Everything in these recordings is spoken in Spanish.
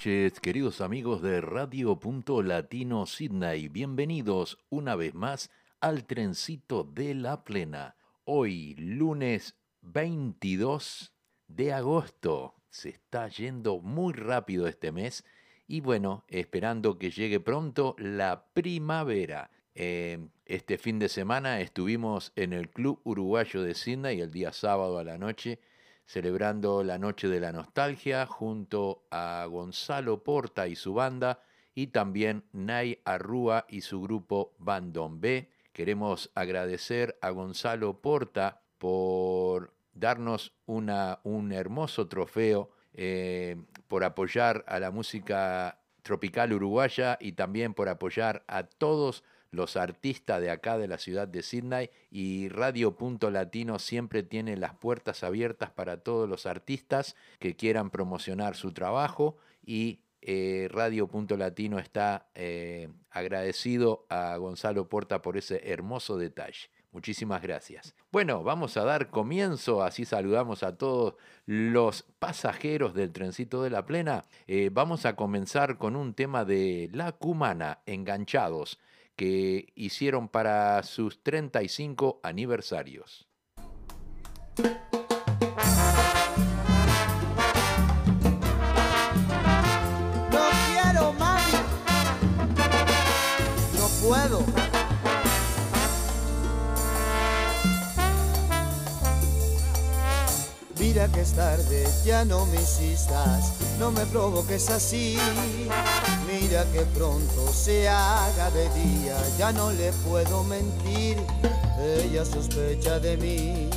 noches, queridos amigos de Radio Punto Latino Sydney. Bienvenidos una vez más al trencito de la plena. Hoy, lunes 22 de agosto. Se está yendo muy rápido este mes y bueno, esperando que llegue pronto la primavera. Eh, este fin de semana estuvimos en el Club Uruguayo de Sydney el día sábado a la noche celebrando la Noche de la Nostalgia junto a Gonzalo Porta y su banda y también Nay Arrúa y su grupo Bandon B. Queremos agradecer a Gonzalo Porta por darnos un hermoso trofeo, eh, por apoyar a la música tropical uruguaya y también por apoyar a todos los artistas de acá de la ciudad de Sydney y Radio Punto Latino siempre tiene las puertas abiertas para todos los artistas que quieran promocionar su trabajo y eh, Radio Punto Latino está eh, agradecido a Gonzalo Porta por ese hermoso detalle. Muchísimas gracias. Bueno, vamos a dar comienzo, así saludamos a todos los pasajeros del trencito de la plena. Eh, vamos a comenzar con un tema de La Cumana, Enganchados, que hicieron para sus 35 aniversarios. Mira que es tarde, ya no me insistas, no me provoques así. Mira que pronto se haga de día, ya no le puedo mentir. Ella sospecha de mí,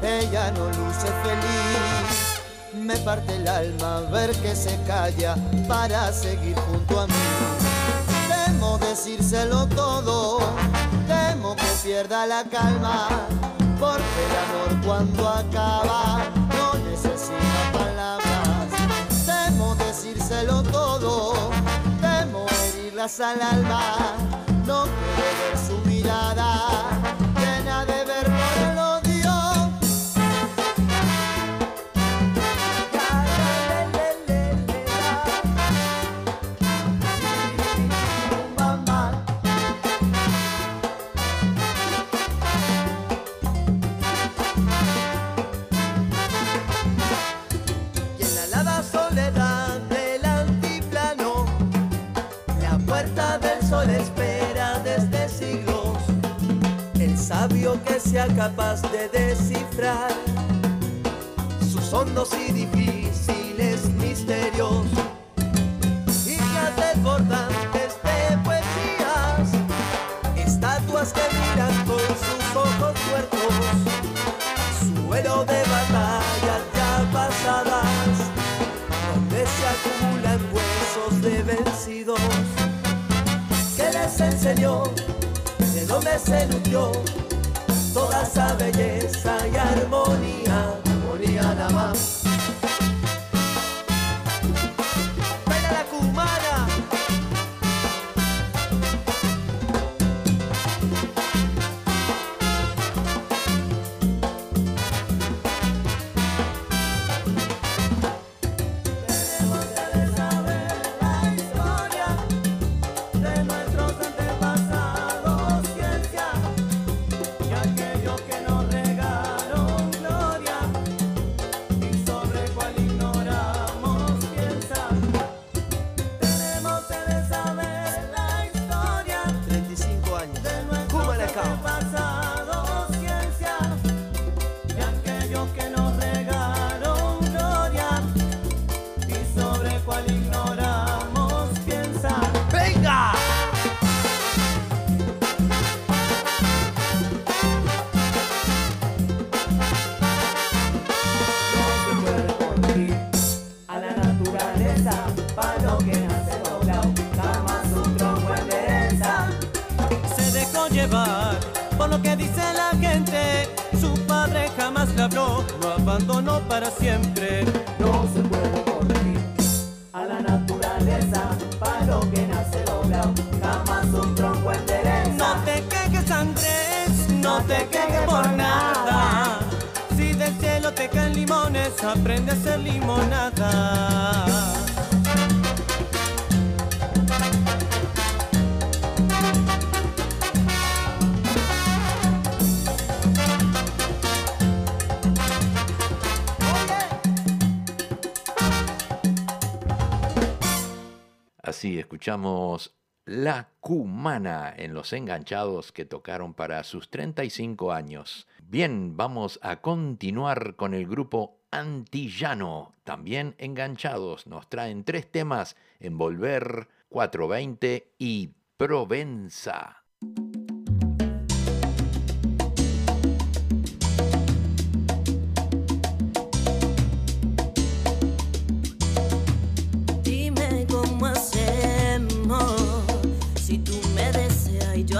ella no luce feliz. Me parte el alma ver que se calla para seguir junto a mí. Temo decírselo todo, temo que pierda la calma, porque el amor cuando acaba no necesita palabras. Temo decírselo todo, temo herirlas al alma, no quiero su mirada que sea capaz de descifrar sus hondos y difíciles misterios. Hijas desbordantes de poesías, estatuas que miran con sus ojos muertos suelo de batallas ya pasadas, donde se acumulan huesos de vencidos. ¿Qué les enseñó? ¿De dónde se nutrió? Toda esa belleza y armonía, armonía nada más. Así escuchamos La Cumana en Los Enganchados que tocaron para sus 35 años. Bien, vamos a continuar con el grupo Antillano, también enganchados. Nos traen tres temas, Envolver, 420 y Provenza.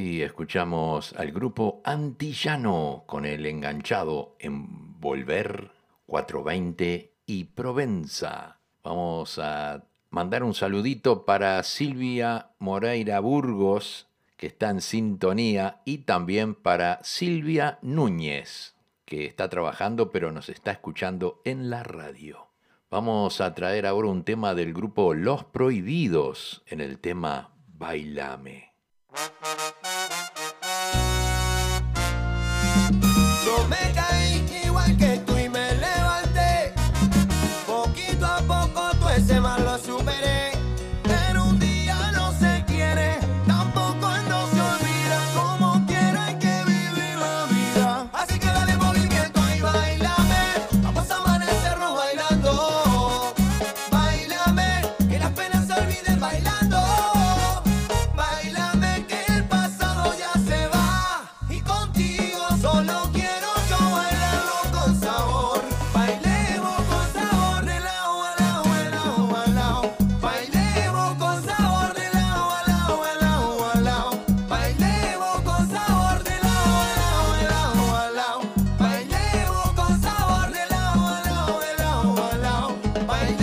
Escuchamos al grupo Antillano con el enganchado en Volver 420 y Provenza. Vamos a mandar un saludito para Silvia Moreira Burgos, que está en sintonía, y también para Silvia Núñez, que está trabajando pero nos está escuchando en la radio. Vamos a traer ahora un tema del grupo Los Prohibidos en el tema Bailame. me bye.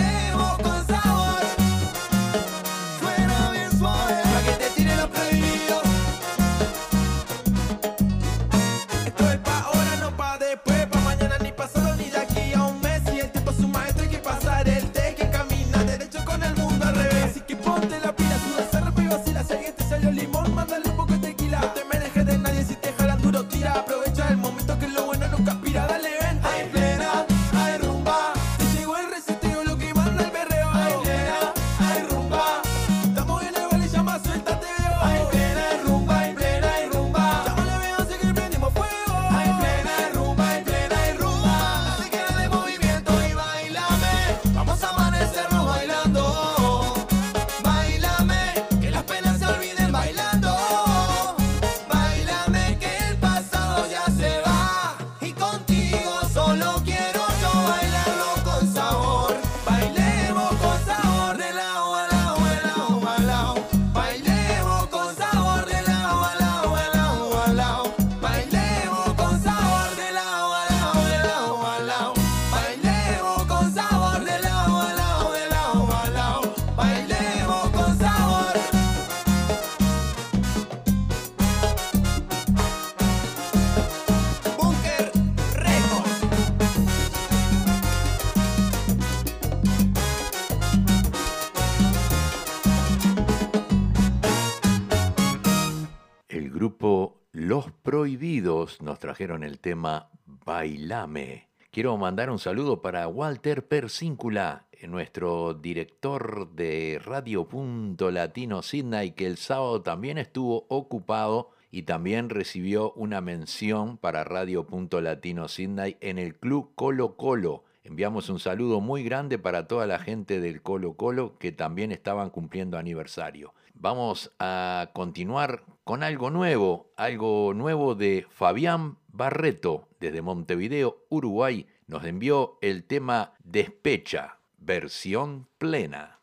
Nos trajeron el tema Bailame. Quiero mandar un saludo para Walter Persíncula, nuestro director de Radio Punto Latino Sydney, que el sábado también estuvo ocupado y también recibió una mención para Radio Punto Latino Sydney en el Club Colo Colo. Enviamos un saludo muy grande para toda la gente del Colo Colo que también estaban cumpliendo aniversario vamos a continuar con algo nuevo, algo nuevo de Fabián Barreto, desde Montevideo, Uruguay, nos envió el tema Despecha, versión plena.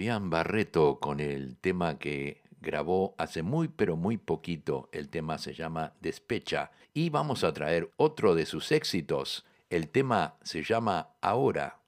Fabián Barreto con el tema que grabó hace muy pero muy poquito. El tema se llama Despecha y vamos a traer otro de sus éxitos. El tema se llama Ahora.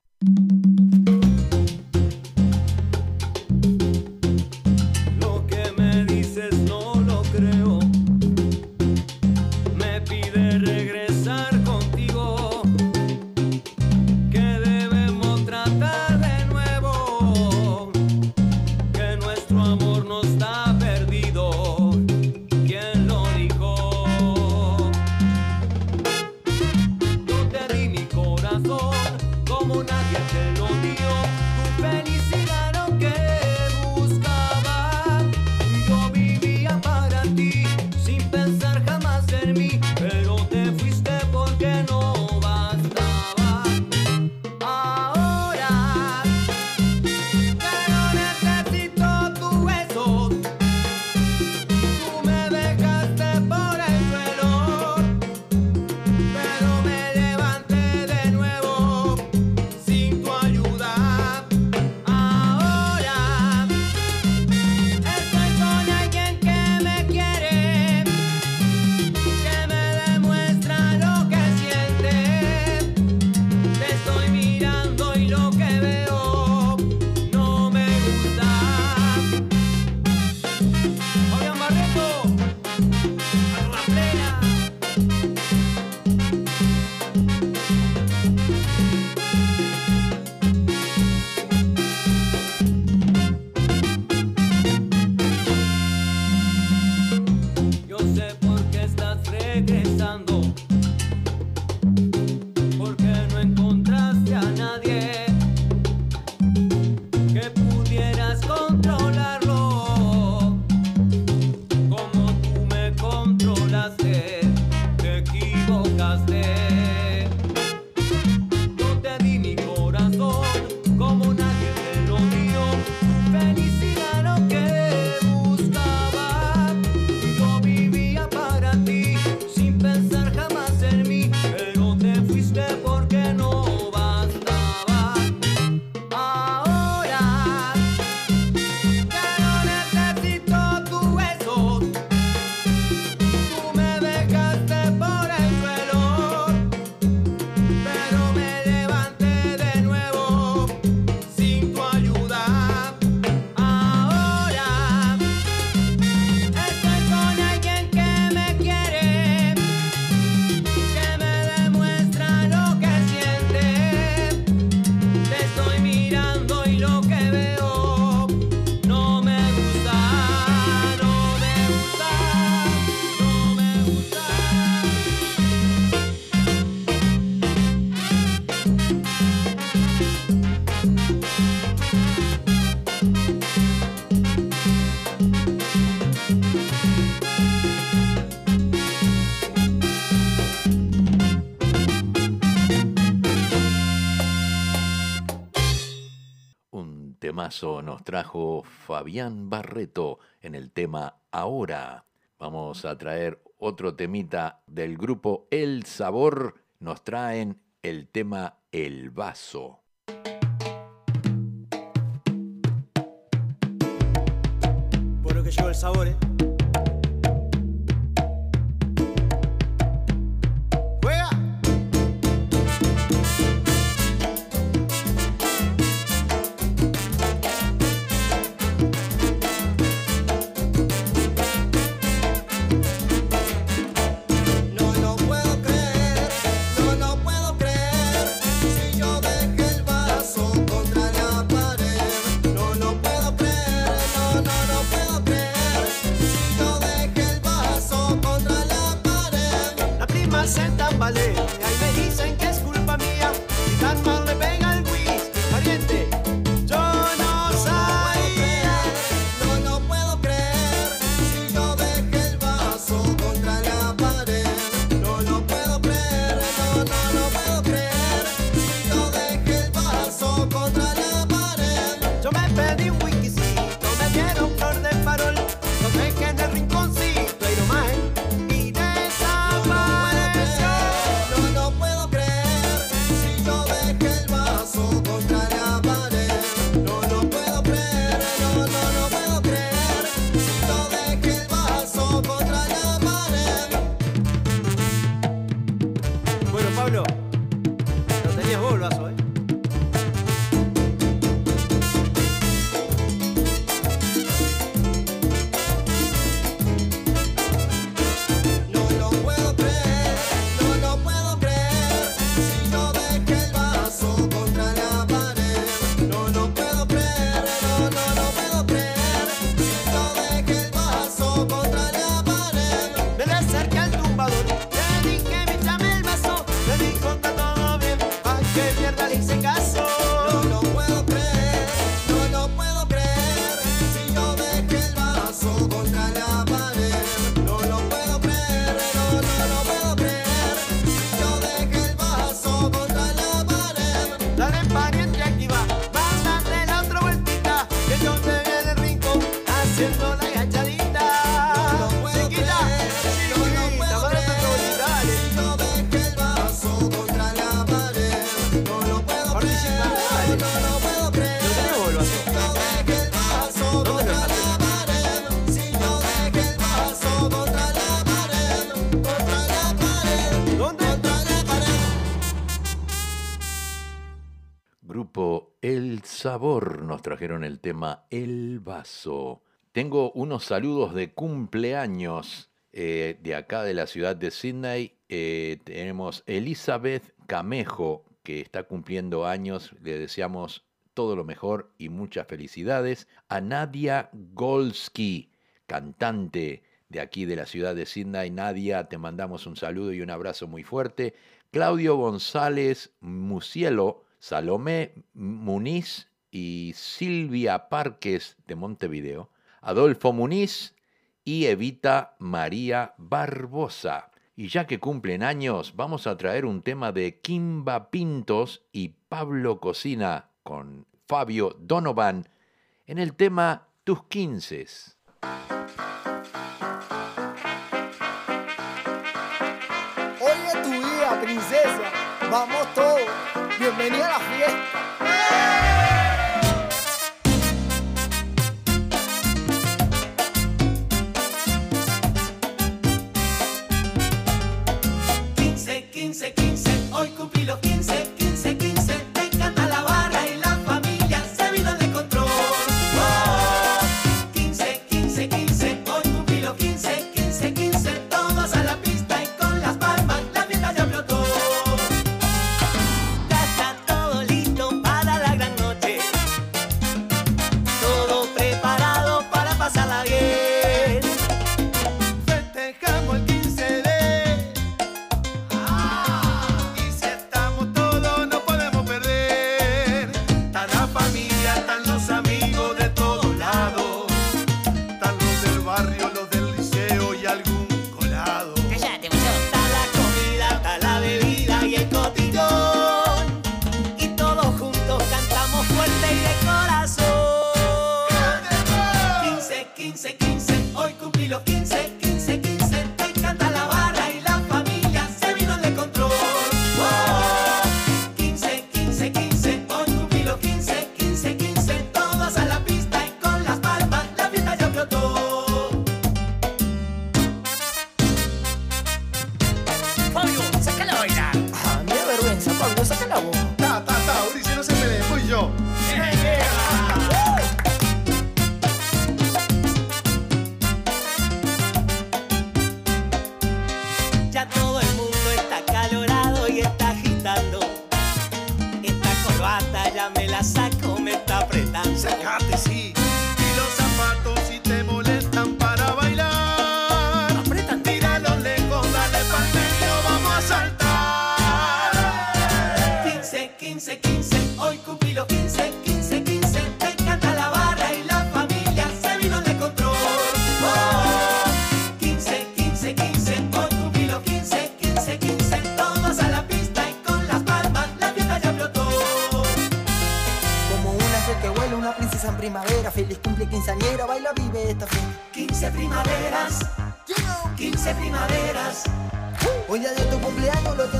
temazo nos trajo Fabián Barreto en el tema Ahora. Vamos a traer otro temita del grupo El Sabor. Nos traen el tema El Vaso. Bueno que llevo el sabor, ¿eh? Trajeron el tema El Vaso. Tengo unos saludos de cumpleaños eh, de acá de la ciudad de Sydney. Eh, tenemos Elizabeth Camejo, que está cumpliendo años. Le deseamos todo lo mejor y muchas felicidades. A Nadia Golsky, cantante de aquí de la ciudad de Sydney. Nadia, te mandamos un saludo y un abrazo muy fuerte. Claudio González Musielo, Salomé Muniz y Silvia Parques de Montevideo. Adolfo Muniz y Evita María Barbosa. Y ya que cumplen años, vamos a traer un tema de Kimba Pintos y Pablo Cocina con Fabio Donovan en el tema Tus Quinces. Hoy es tu día, princesa. Vamos todos. Bienvenida a la fiesta. Primaveras, 15 primaveras. Hoy día de tu cumpleaños lo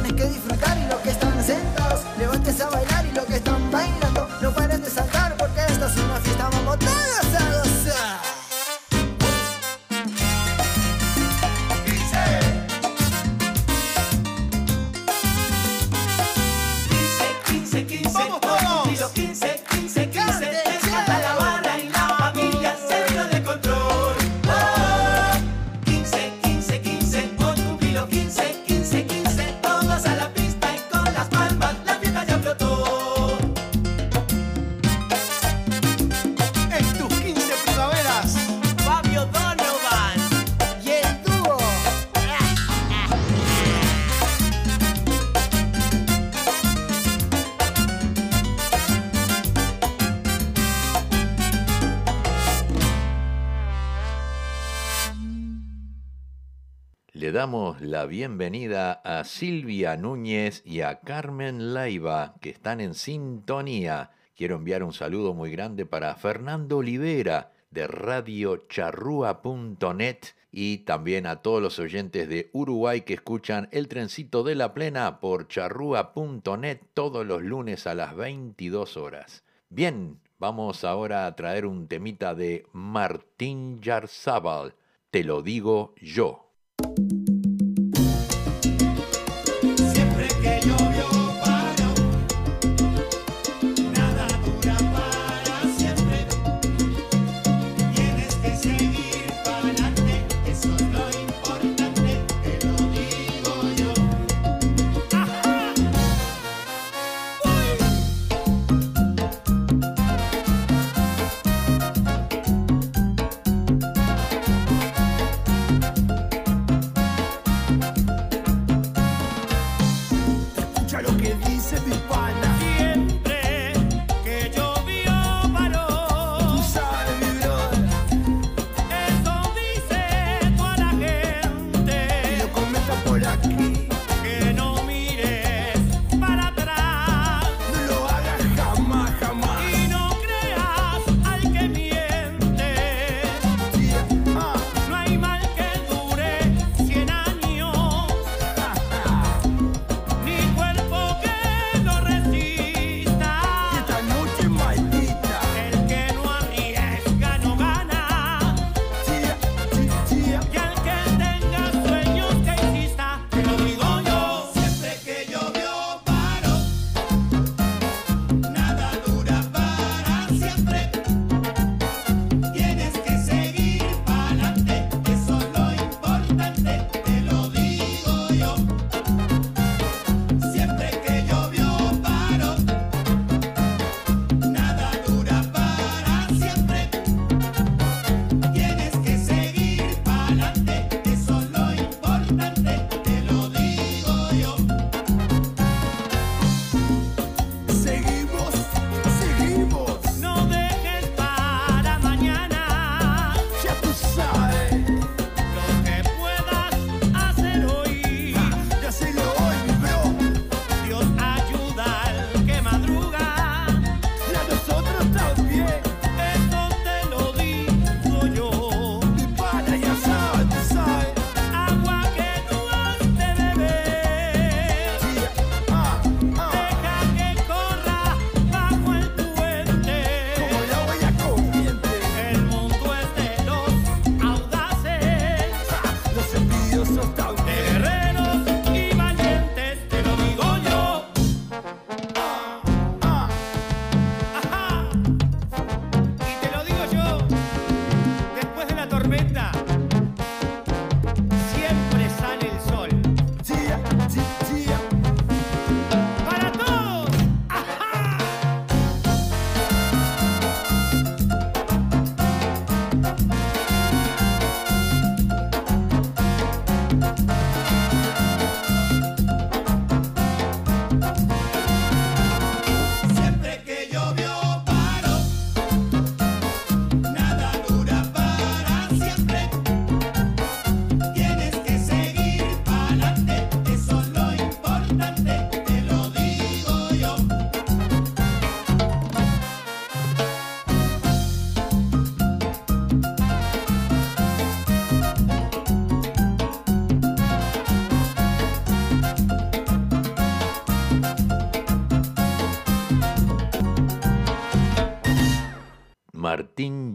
la bienvenida a Silvia Núñez y a Carmen Leiva, que están en sintonía. Quiero enviar un saludo muy grande para Fernando Olivera de radiocharrúa.net y también a todos los oyentes de Uruguay que escuchan El Trencito de la Plena por charrúa.net todos los lunes a las 22 horas. Bien, vamos ahora a traer un temita de Martín Yarzábal. Te lo digo yo.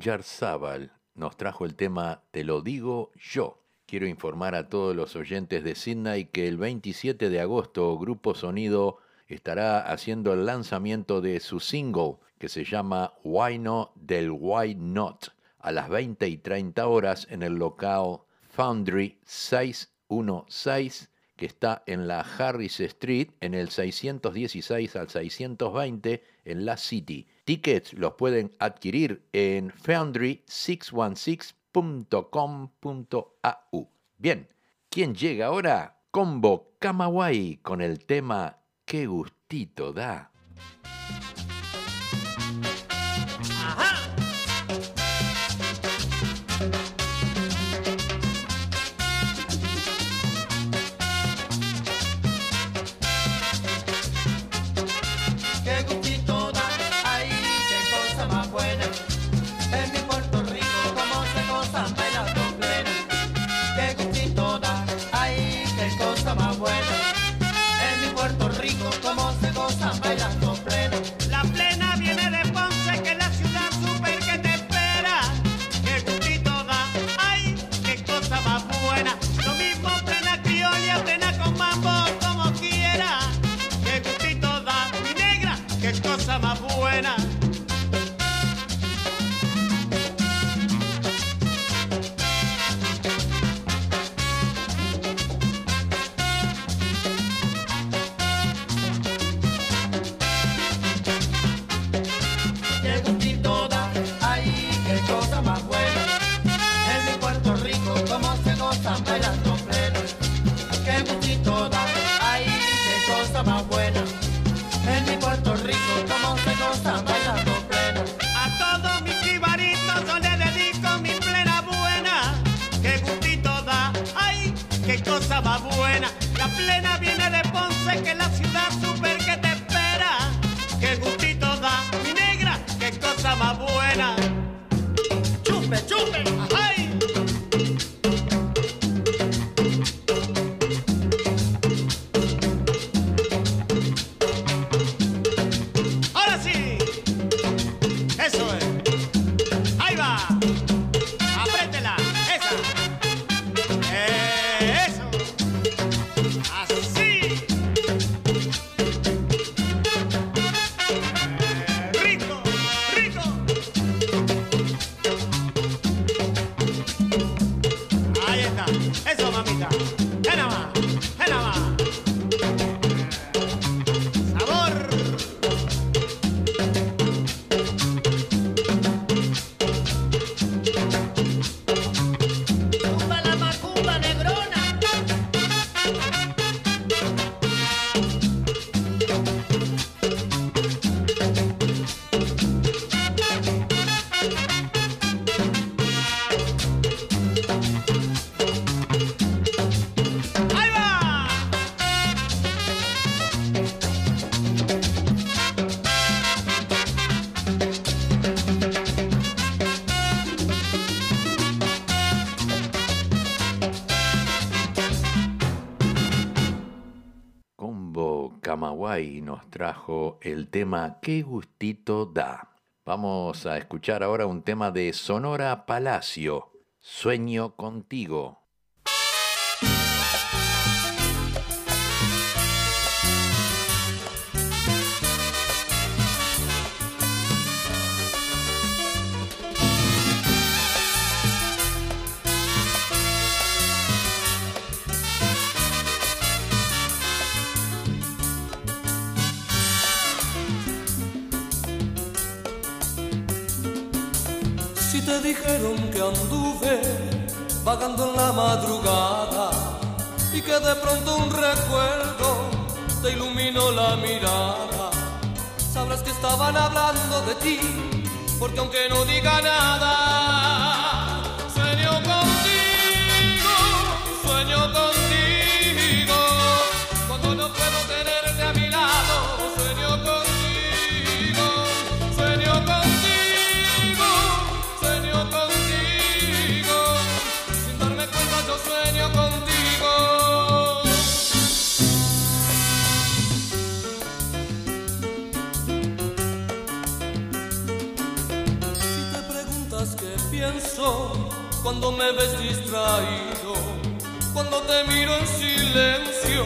Oyarzábal nos trajo el tema Te lo digo yo. Quiero informar a todos los oyentes de Sydney que el 27 de agosto Grupo Sonido estará haciendo el lanzamiento de su single que se llama Why No del Why Not a las 20 y 30 horas en el local Foundry 616 que está en la Harris Street en el 616 al 620 en la City tickets los pueden adquirir en foundry616.com.au. Bien, ¿quién llega ahora? Combo Kamawai con el tema Qué gustito da. el tema Qué gustito da. Vamos a escuchar ahora un tema de Sonora Palacio, Sueño contigo. Dijeron que anduve vagando en la madrugada y que de pronto un recuerdo te iluminó la mirada, sabrás que estaban hablando de ti, porque aunque no diga nada, cuando me ves distraído, cuando te miro en silencio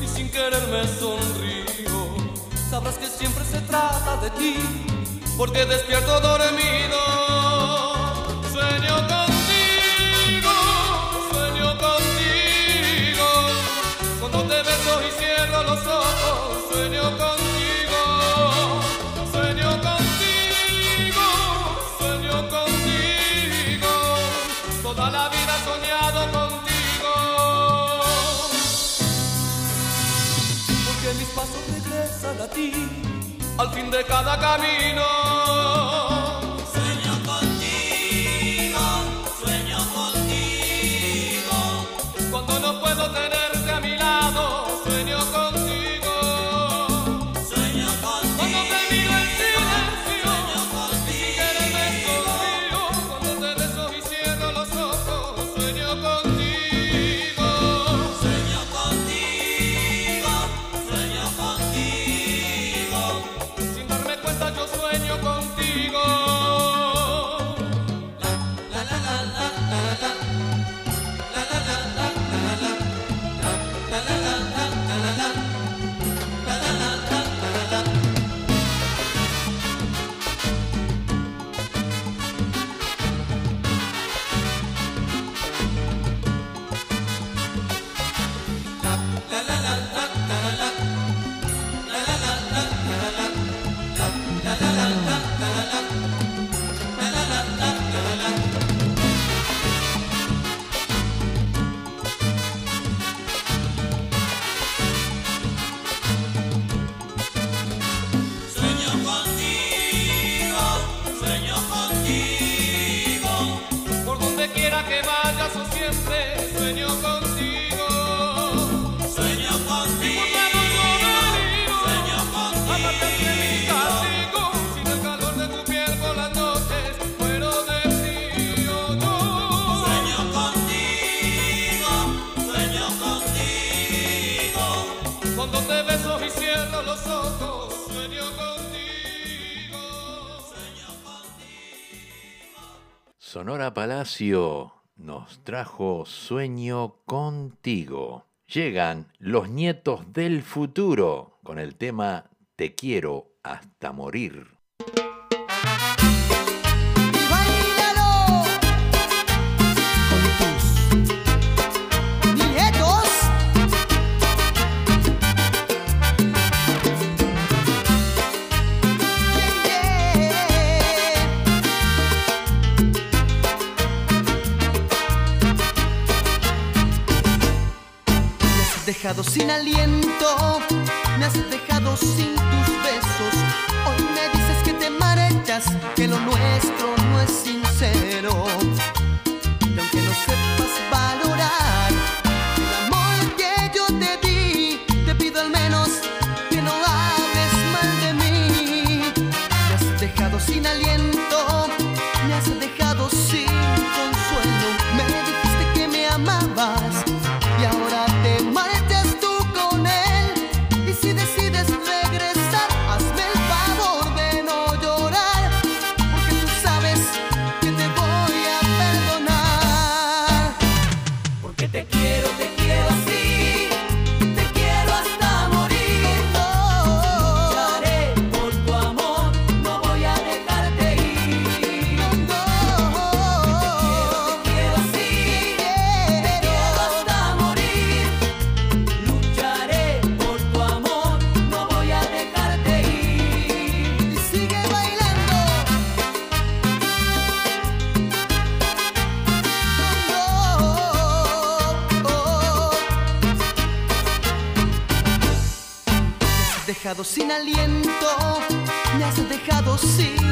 y sin querer me sonrío, sabrás que siempre se trata de ti, porque despierto dormido. Sueño contigo, sueño contigo, cuando te beso y cierro los ojos, sueño contigo, a ti, al fin de cada camino. Sueño contigo, sueño contigo, cuando no puedo tenerte Nos trajo Sueño contigo. Llegan los nietos del futuro con el tema Te quiero hasta morir. Dejado sin aliento, me has dejado sin tus besos. Hoy me dices que te marchas, que lo nuestro no es sincero. Sin aliento, me has dejado sin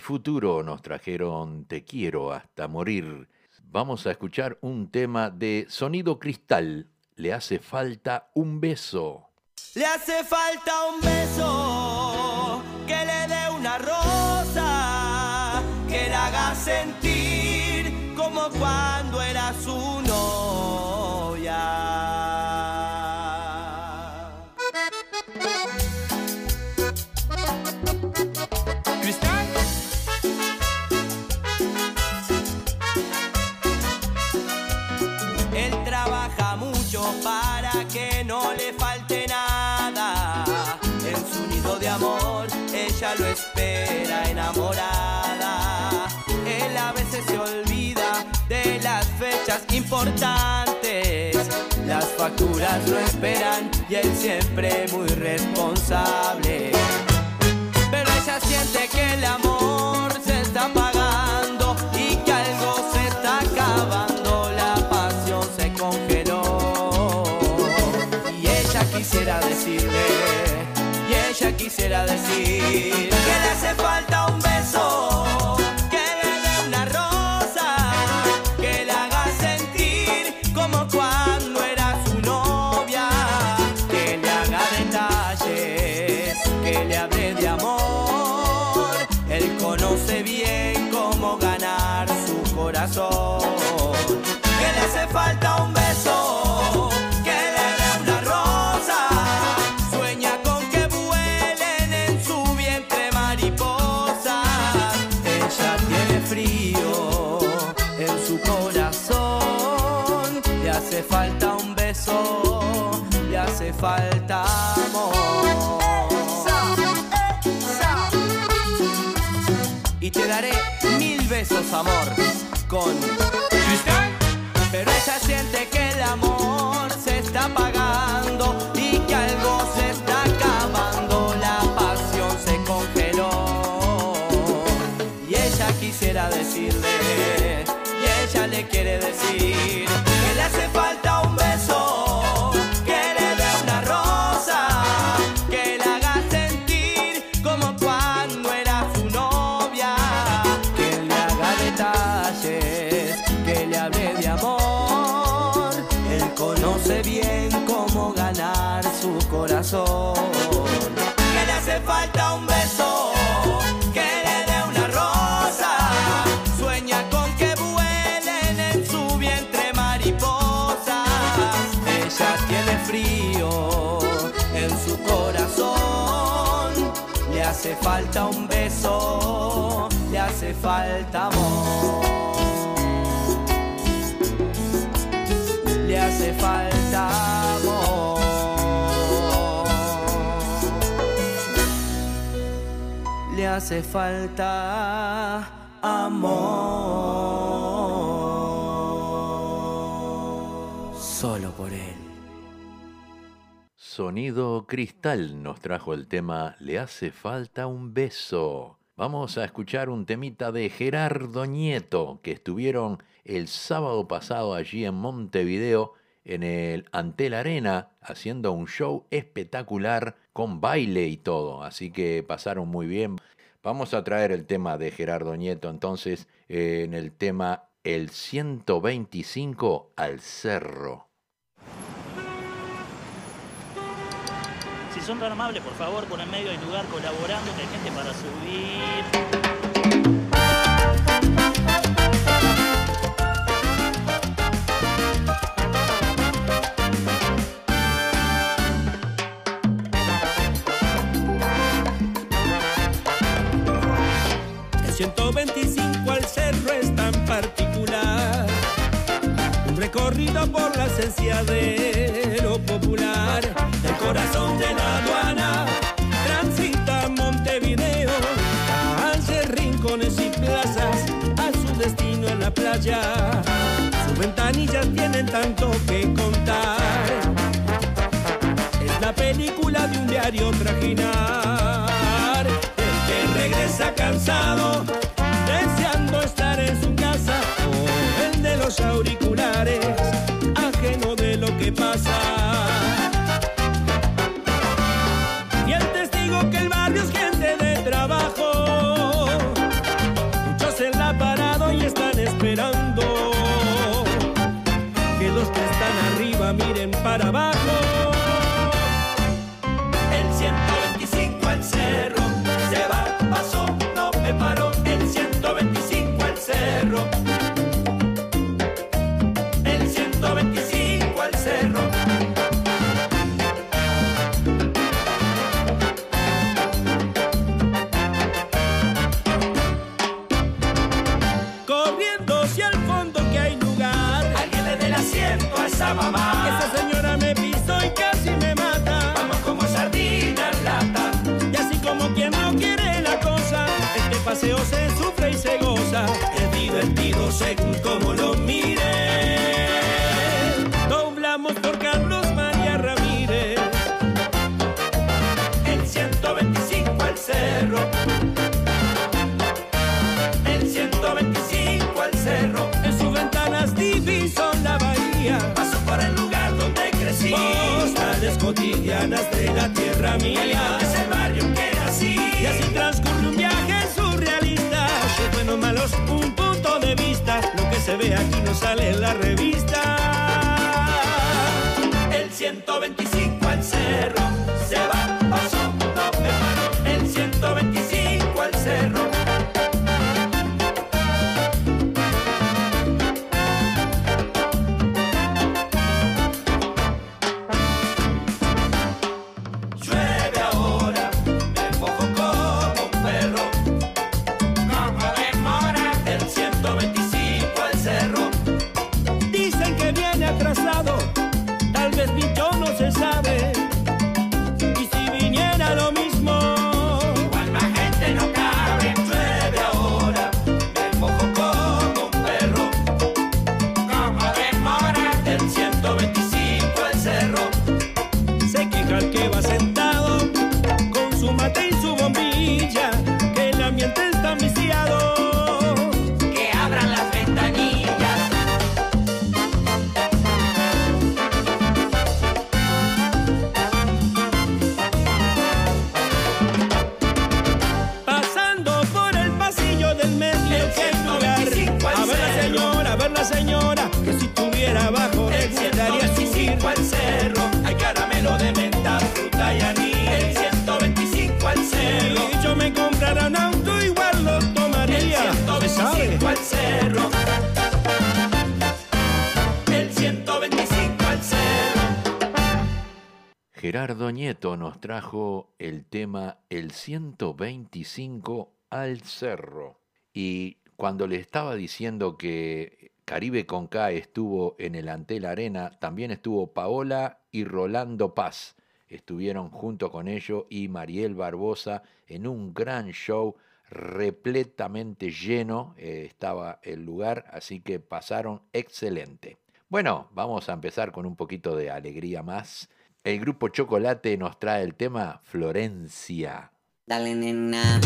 futuro nos trajeron Te quiero hasta morir. Vamos a escuchar un tema de Sonido Cristal. Le hace falta un beso. Le hace falta un beso que le dé una rosa, importantes. Las facturas lo esperan y él siempre muy responsable. Pero ella siente que el amor se está apagando y que algo se está acabando, la pasión se congeló. Y ella quisiera decirle, y ella quisiera decir que le hace falta un de amor. Él conoce bien cómo ganar su corazón. Que le hace falta un beso, que le dé una rosa. Sueña con que vuelen en su vientre mariposas. Ella tiene frío en su corazón. Le hace falta un beso, le hace falta daré mil besos, amor, con Cristal. Pero ella siente que el amor se está apagando falta un beso, le hace falta amor. Le hace falta amor. le hace falta Sonido Cristal nos trajo el tema Le hace falta un beso. Vamos a escuchar un temita de Gerardo Nieto, que estuvieron el sábado pasado allí en Montevideo, en el Antel Arena, haciendo un show espectacular con baile y todo. Así que pasaron muy bien. Vamos a traer el tema de Gerardo Nieto entonces en el tema El 125 al cerro. Son tan amables, por favor, por en medio del lugar colaborando, que hay gente para subir. El 125 al cerro es tan particular. Un recorrido por la esencia de lo popular. Corazón de la aduana transita Montevideo. Calles, rincones y plazas a su destino en la playa. Sus ventanillas tienen tanto que contar. Es la película de un diario trajinar. El que regresa cansado, mamá. Esa señora me pisó y casi me mata. Vamos como sardina en lata. Y así como quien no quiere la cosa, este paseo se sufre y se goza. Es divertido según como cotidianas de la tierra mía. Es el barrio que nací. Y así transcurre un viaje surrealista. De buenos malos, un punto de vista. Lo que se ve aquí no sale en la revista. El 125 al cerro. Gerardo Nieto nos trajo el tema El 125 al Cerro. Y cuando le estaba diciendo que Caribe con K estuvo en el Antel Arena, también estuvo Paola y Rolando Paz. Estuvieron junto con ellos y Mariel Barbosa en un gran show repletamente lleno eh, estaba el lugar, así que pasaron excelente. Bueno, vamos a empezar con un poquito de alegría más. El grupo Chocolate nos trae el tema Florencia. Dale, nena.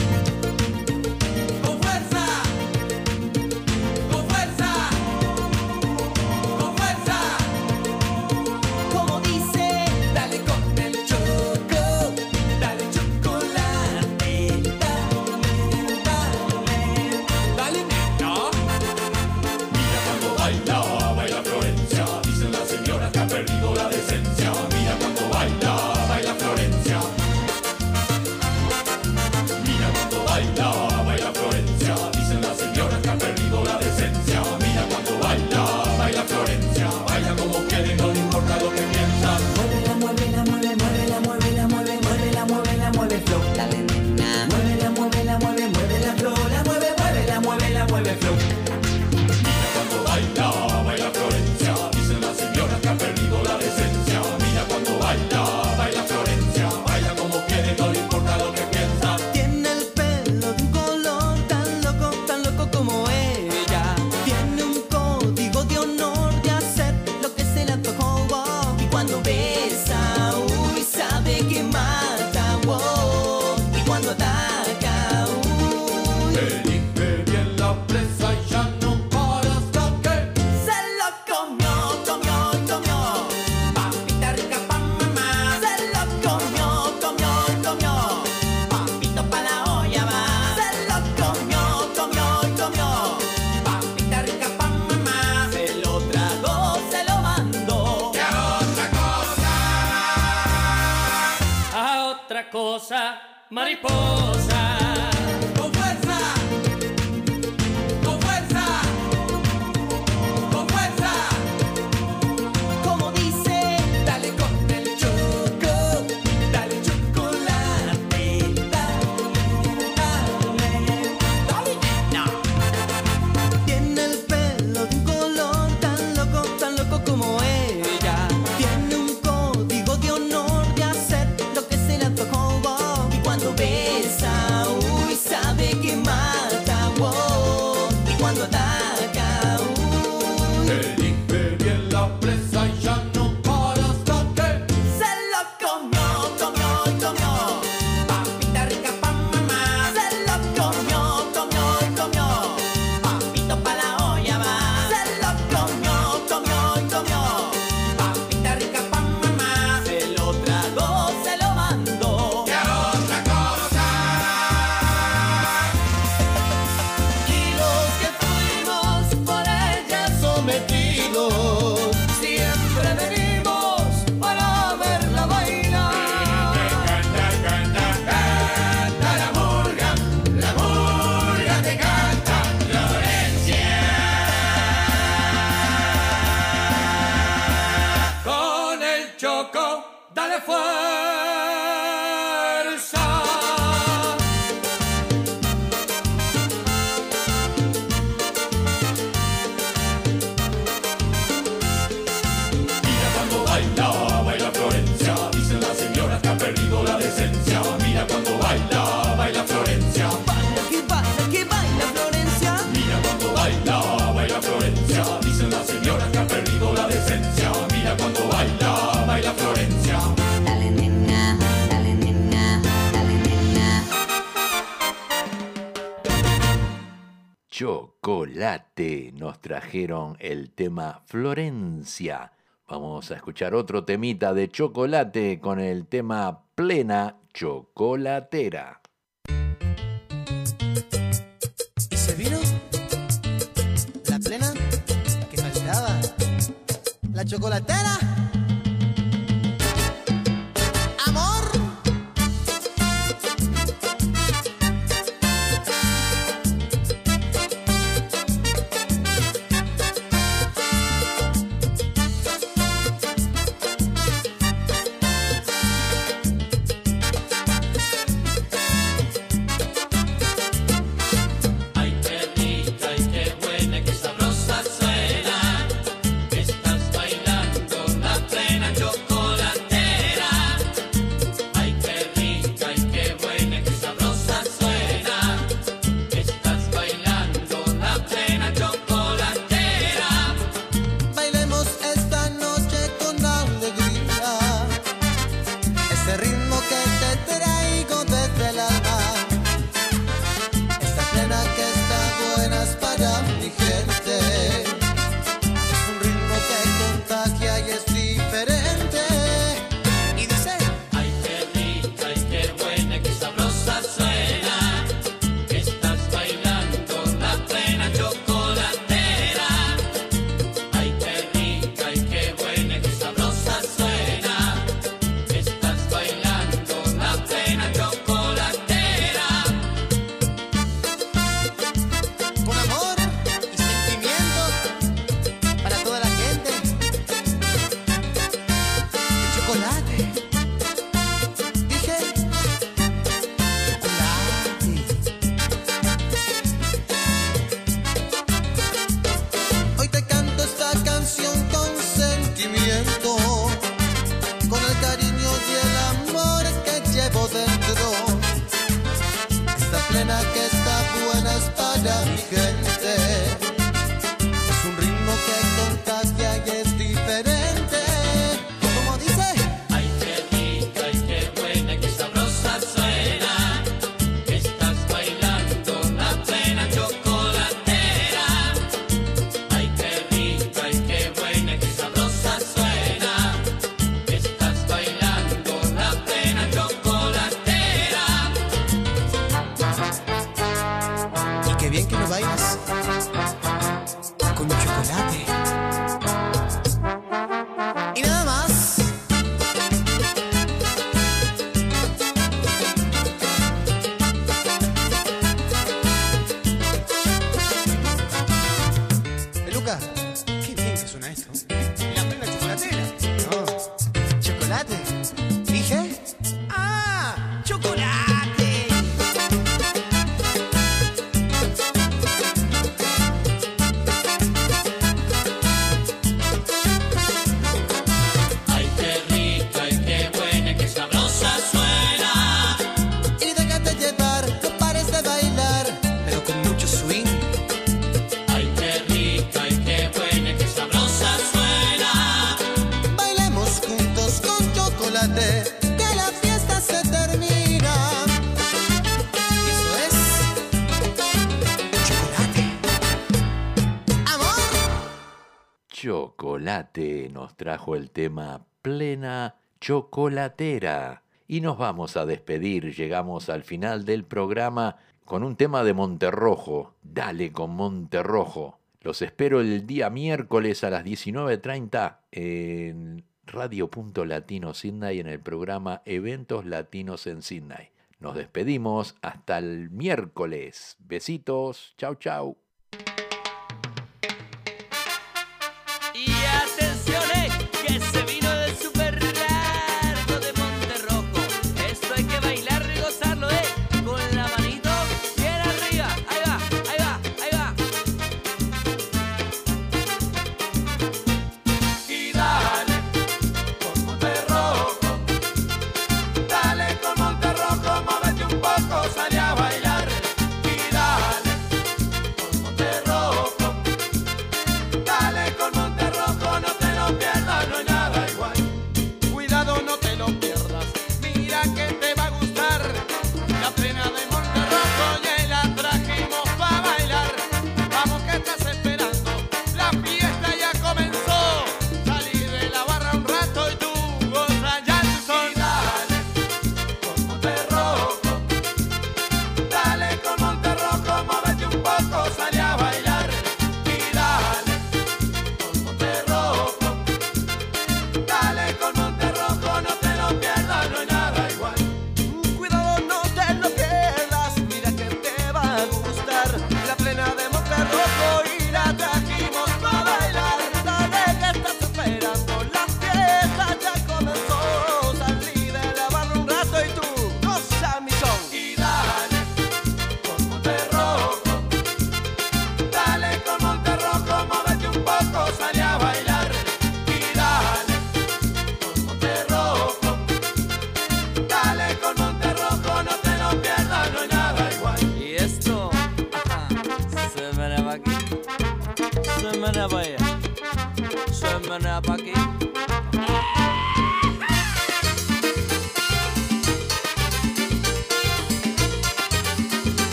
foi nos trajeron el tema Florencia. Vamos a escuchar otro temita de chocolate con el tema Plena Chocolatera. ¿Y se vino? ¿La plena? ¿Que no ¿La chocolatera? nos trajo el tema plena chocolatera. Y nos vamos a despedir, llegamos al final del programa con un tema de Monterrojo. Dale con Monterrojo. Los espero el día miércoles a las 19.30 en Radio Punto Sydney en el programa Eventos Latinos en Sydney. Nos despedimos hasta el miércoles. Besitos. Chau, chau.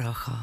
红。